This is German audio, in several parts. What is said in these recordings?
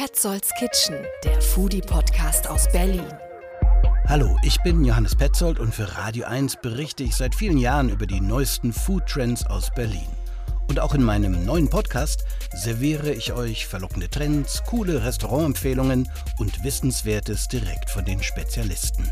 Petzolds Kitchen, der Foodie-Podcast aus Berlin. Hallo, ich bin Johannes Petzold und für Radio 1 berichte ich seit vielen Jahren über die neuesten Food-Trends aus Berlin. Und auch in meinem neuen Podcast serviere ich euch verlockende Trends, coole Restaurantempfehlungen und Wissenswertes direkt von den Spezialisten.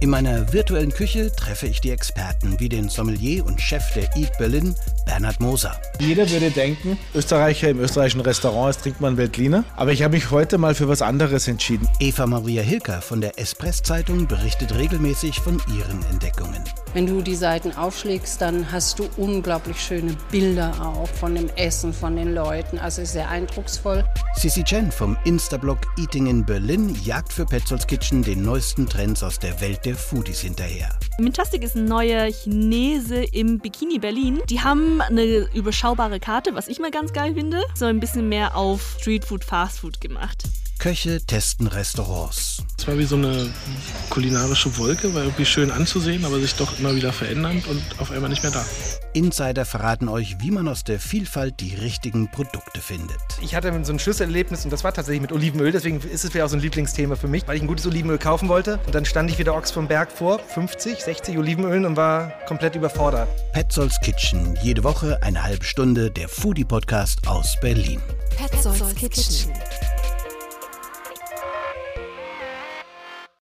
In meiner virtuellen Küche treffe ich die Experten wie den Sommelier und Chef der Eat Berlin, Bernhard Moser. Jeder würde denken, Österreicher im österreichischen Restaurant trinkt man Veltliner. Aber ich habe mich heute mal für was anderes entschieden. Eva Maria Hilker von der Espress-Zeitung berichtet regelmäßig von ihren Entdeckungen. Wenn du die Seiten aufschlägst, dann hast du unglaublich schöne Bilder auch von dem Essen, von den Leuten. Also sehr eindrucksvoll. Sissy Chen vom Insta-Blog Eating in Berlin jagt für Petzolds Kitchen den neuesten Trends aus der Welt der Foodies hinterher. Mintastic ist ein neuer Chinese im Bikini Berlin. Die haben eine überschaubare Karte, was ich mal ganz geil finde. So ein bisschen mehr auf Streetfood, Fastfood gemacht. Köche testen Restaurants. Es war wie so eine kulinarische Wolke, war irgendwie schön anzusehen, aber sich doch immer wieder verändernd und auf einmal nicht mehr da. Insider verraten euch, wie man aus der Vielfalt die richtigen Produkte findet. Ich hatte so ein Schlüsselerlebnis und das war tatsächlich mit Olivenöl, deswegen ist es wieder auch so ein Lieblingsthema für mich, weil ich ein gutes Olivenöl kaufen wollte und dann stand ich wieder Ochs vom Berg vor, 50, 60 Olivenölen und war komplett überfordert. Petzolds Kitchen, jede Woche eine halbe Stunde, der Foodie-Podcast aus Berlin. Petzolds Kitchen.